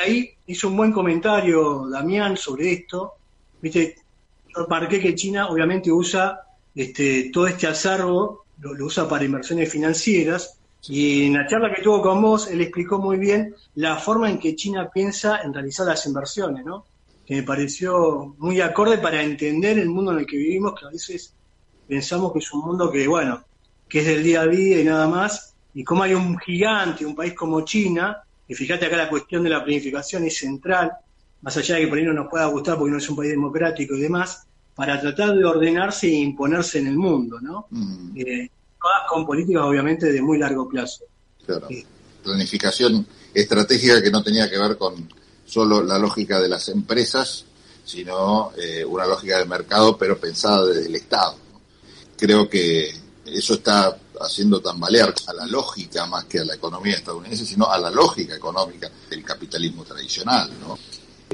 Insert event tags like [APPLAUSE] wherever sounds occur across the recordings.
ahí hizo un buen comentario Damián sobre esto. Viste, yo marqué que China obviamente usa este, todo este acervo, lo, lo usa para inversiones financieras, y en la charla que tuvo con vos, él explicó muy bien la forma en que China piensa en realizar las inversiones, ¿no? Que me pareció muy acorde para entender el mundo en el que vivimos, que a veces pensamos que es un mundo que, bueno, que es del día a día y nada más, y como hay un gigante, un país como China, y fíjate acá la cuestión de la planificación es central, más allá de que por ahí no nos pueda gustar porque no es un país democrático y demás, para tratar de ordenarse e imponerse en el mundo, ¿no? Mm. Eh, todas con políticas obviamente de muy largo plazo. Claro. Planificación estratégica que no tenía que ver con solo la lógica de las empresas, sino eh, una lógica de mercado, pero pensada desde el Estado. Creo que eso está haciendo tambalear a la lógica más que a la economía estadounidense, sino a la lógica económica del capitalismo tradicional. ¿no?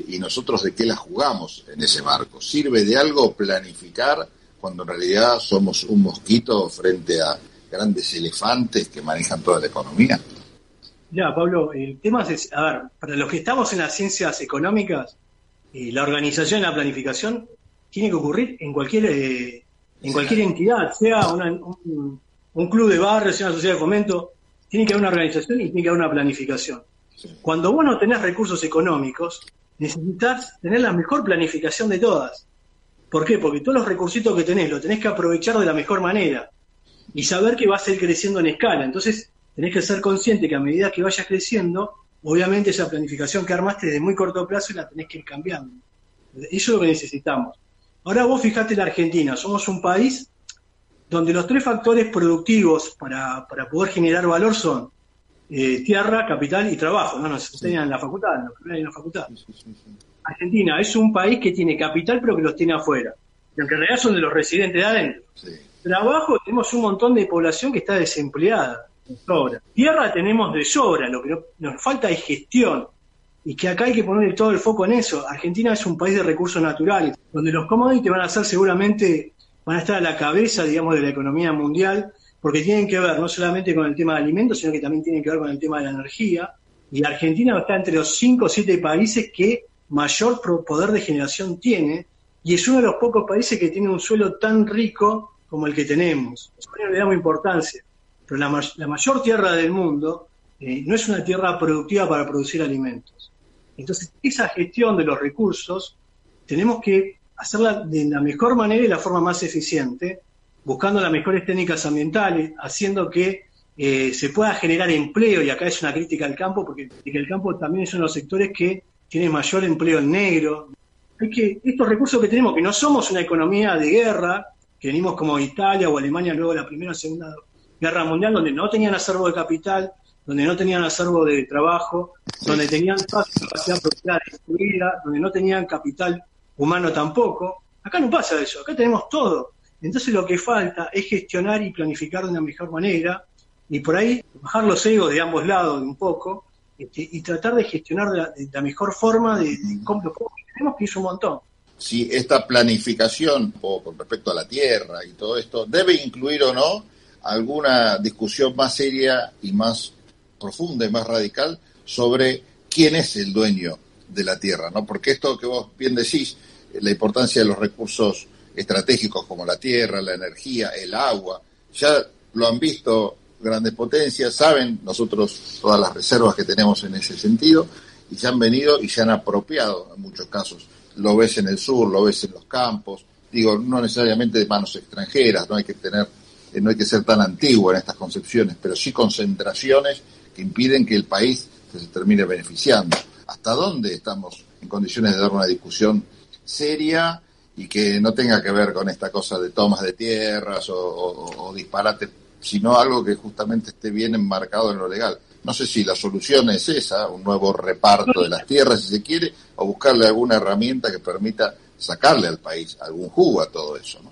¿Y nosotros de qué la jugamos en ese marco? ¿Sirve de algo planificar cuando en realidad somos un mosquito frente a grandes elefantes que manejan toda la economía? Ya, Pablo, el tema es, a ver, para los que estamos en las ciencias económicas, eh, la organización la planificación tiene que ocurrir en cualquier eh, en cualquier entidad, sea una- un, un club de barrio, sea una sociedad de fomento, tiene que haber una organización y tiene que haber una planificación. Cuando vos no tenés recursos económicos, necesitas tener la mejor planificación de todas. ¿Por qué? Porque todos los recursitos que tenés los tenés que aprovechar de la mejor manera y saber que vas a ir creciendo en escala. Entonces, tenés que ser consciente que a medida que vayas creciendo, obviamente esa planificación que armaste de muy corto plazo la tenés que ir cambiando. Eso es lo que necesitamos. Ahora vos fijate la Argentina, somos un país donde los tres factores productivos para, para poder generar valor son eh, tierra, capital y trabajo. No nos enseñan en la facultad, en la primaria y en la facultad. Argentina es un país que tiene capital pero que los tiene afuera. Y aunque en realidad son de los residentes de adentro. Trabajo tenemos un montón de población que está desempleada, sobra. Tierra tenemos de sobra, lo que no- nos falta es gestión. Y que acá hay que poner todo el foco en eso. Argentina es un país de recursos naturales, donde los commodities van a ser seguramente, van a estar a la cabeza, digamos, de la economía mundial, porque tienen que ver no solamente con el tema de alimentos, sino que también tienen que ver con el tema de la energía. Y Argentina está entre los 5 o 7 países que mayor poder de generación tiene, y es uno de los pocos países que tiene un suelo tan rico como el que tenemos. Eso le damos importancia, pero la mayor tierra del mundo eh, no es una tierra productiva para producir alimentos. Entonces, esa gestión de los recursos tenemos que hacerla de la mejor manera y la forma más eficiente, buscando las mejores técnicas ambientales, haciendo que eh, se pueda generar empleo, y acá es una crítica al campo, porque que el campo también es uno de los sectores que tiene mayor empleo en negro. Hay que, estos recursos que tenemos, que no somos una economía de guerra, que venimos como Italia o Alemania luego de la Primera o Segunda Guerra Mundial, donde no tenían acervo de capital, donde no tenían acervo de trabajo, donde tenían toda su capacidad productiva destruida, donde no tenían capital humano tampoco. Acá no pasa eso, acá tenemos todo. Entonces lo que falta es gestionar y planificar de una mejor manera y por ahí bajar los egos de ambos lados un poco este, y tratar de gestionar de la, de la mejor forma de, de tenemos, que es un montón. si esta planificación con respecto a la tierra y todo esto debe incluir o no alguna discusión más seria y más profunda y más radical sobre quién es el dueño de la tierra, ¿no? Porque esto que vos bien decís, la importancia de los recursos estratégicos como la tierra, la energía, el agua, ya lo han visto grandes potencias, saben nosotros todas las reservas que tenemos en ese sentido y se han venido y se han apropiado en muchos casos. Lo ves en el sur, lo ves en los campos, digo, no necesariamente de manos extranjeras, no hay que tener, eh, no hay que ser tan antiguo en estas concepciones, pero sí concentraciones que impiden que el país se termine beneficiando. ¿Hasta dónde estamos en condiciones de dar una discusión seria y que no tenga que ver con esta cosa de tomas de tierras o, o, o disparate, sino algo que justamente esté bien enmarcado en lo legal? No sé si la solución es esa, un nuevo reparto de las tierras, si se quiere, o buscarle alguna herramienta que permita sacarle al país algún jugo a todo eso, ¿no?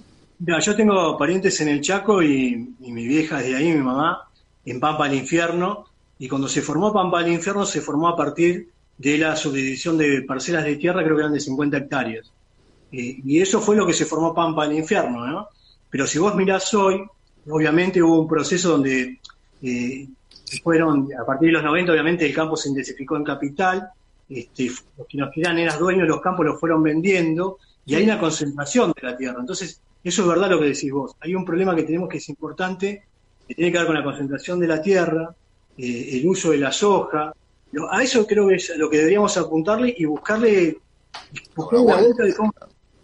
Yo tengo parientes en el Chaco y, mi vieja de ahí, mi mamá, en Pampa al Infierno, y cuando se formó Pampa al Infierno se formó a partir de la subdivisión de parcelas de tierra, creo que eran de 50 hectáreas. Eh, y eso fue lo que se formó Pampa al Infierno, ¿no? Pero si vos mirás hoy, obviamente hubo un proceso donde eh, fueron, a partir de los 90, obviamente el campo se intensificó en capital, este, los que nos quedan eran dueños de los campos los fueron vendiendo y hay una concentración de la tierra. Entonces, eso es verdad lo que decís vos. Hay un problema que tenemos que es importante, que tiene que ver con la concentración de la tierra, eh, el uso de la soja. A eso creo que es lo que deberíamos apuntarle y buscarle, buscar la vuelta de cómo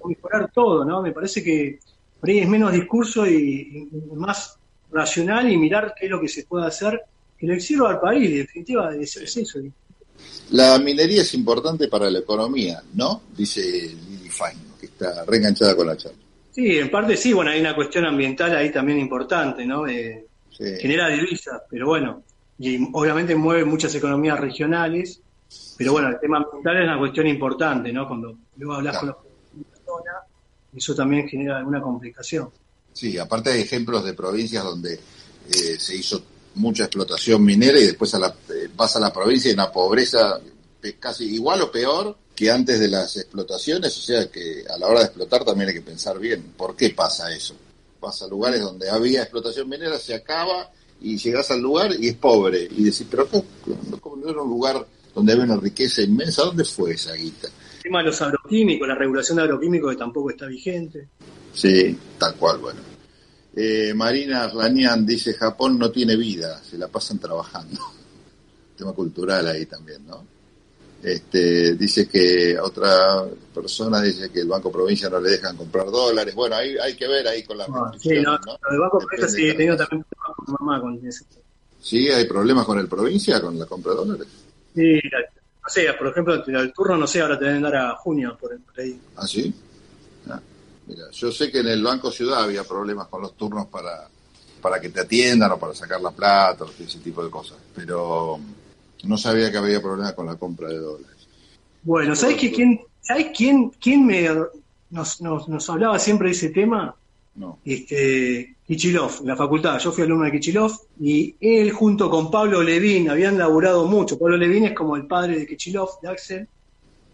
mejorar todo, ¿no? Me parece que por ahí es menos discurso y, más racional y mirar qué es lo que se puede hacer que le sirva al país, en definitiva, es, eso. La minería es importante para la economía, ¿no? Dice Lili Fine, que está reenganchada con la charla. Sí, en parte sí, bueno, hay una cuestión ambiental ahí también importante, ¿no? Eh, Genera divisas, pero bueno, y obviamente mueve muchas economías regionales, pero bueno, el tema ambiental es una cuestión importante, ¿no? Cuando luego hablas con los personas, eso también genera alguna complicación. Sí, aparte hay ejemplos de provincias donde eh, se hizo mucha explotación minera y después a la, eh, pasa a la provincia y una pobreza casi igual o peor que antes de las explotaciones, o sea que a la hora de explotar también hay que pensar bien por qué pasa eso. Pasa a lugares donde había explotación minera, se acaba y llegas al lugar y es pobre. Y decís, pero ¿cómo, no era un lugar donde había una riqueza inmensa? ¿Dónde fue esa guita? El tema de los agroquímicos, la regulación de agroquímicos que tampoco está vigente. Sí, tal cual, bueno. Eh, Marina Ranian dice, Japón no tiene vida, se la pasan trabajando. [LAUGHS] Tema cultural ahí también, ¿no? Este, dice que otra persona dice que el Banco Provincia no le dejan comprar dólares. Bueno, hay, hay que ver ahí con la ah, sí, no, El Banco Provincia sí, he tenido también problemas con mamá con eso. ¿Sí? ¿Hay problemas con el Provincia, con la compra de dólares? Sí, no sé, por ejemplo, el turno, no sé, ahora te deben dar a junio por, ahí. ¿Ah, sí? Ah, mira, yo sé que en el Banco Ciudad había problemas con los turnos para, para que te atiendan o para sacar la plata, o ese tipo de cosas, pero no sabía que había problemas con la compra de dólares. Bueno, ¿sabes que quién, ¿sabes quién, quién me, nos, nos, nos hablaba siempre de ese tema? No. Este, Kichilov, la facultad. Yo fui alumno de Kichilov y él junto con Pablo Levín habían laburado mucho. Pablo Levín es como el padre de Kichilov, de Axel,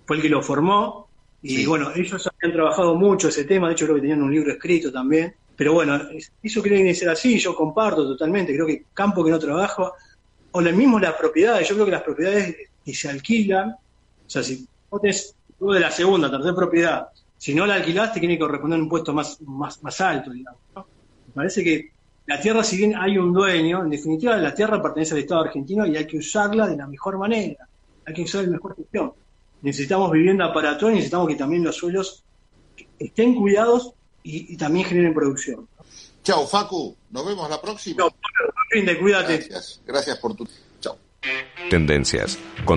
fue el que lo formó. Y bueno, ellos habían trabajado mucho ese tema, de hecho creo que tenían un libro escrito también. Pero bueno, eso creen ser así, yo comparto totalmente, creo que campo que no trabaja, o lo mismo las propiedades, yo creo que las propiedades que se alquilan, o sea, si vos tenés de la segunda, tercera propiedad, si no la alquilaste, tiene que corresponder un puesto más, más, más alto, digamos. Me parece que la tierra, si bien hay un dueño, en definitiva la tierra pertenece al Estado argentino y hay que usarla de la mejor manera, hay que usar la mejor gestión. Necesitamos vivienda para todos y necesitamos que también los suelos estén cuidados y, también generen producción. Chao, Facu. Nos vemos la próxima. cuídate. Gracias. Gracias por tu. Chao. Tendencias.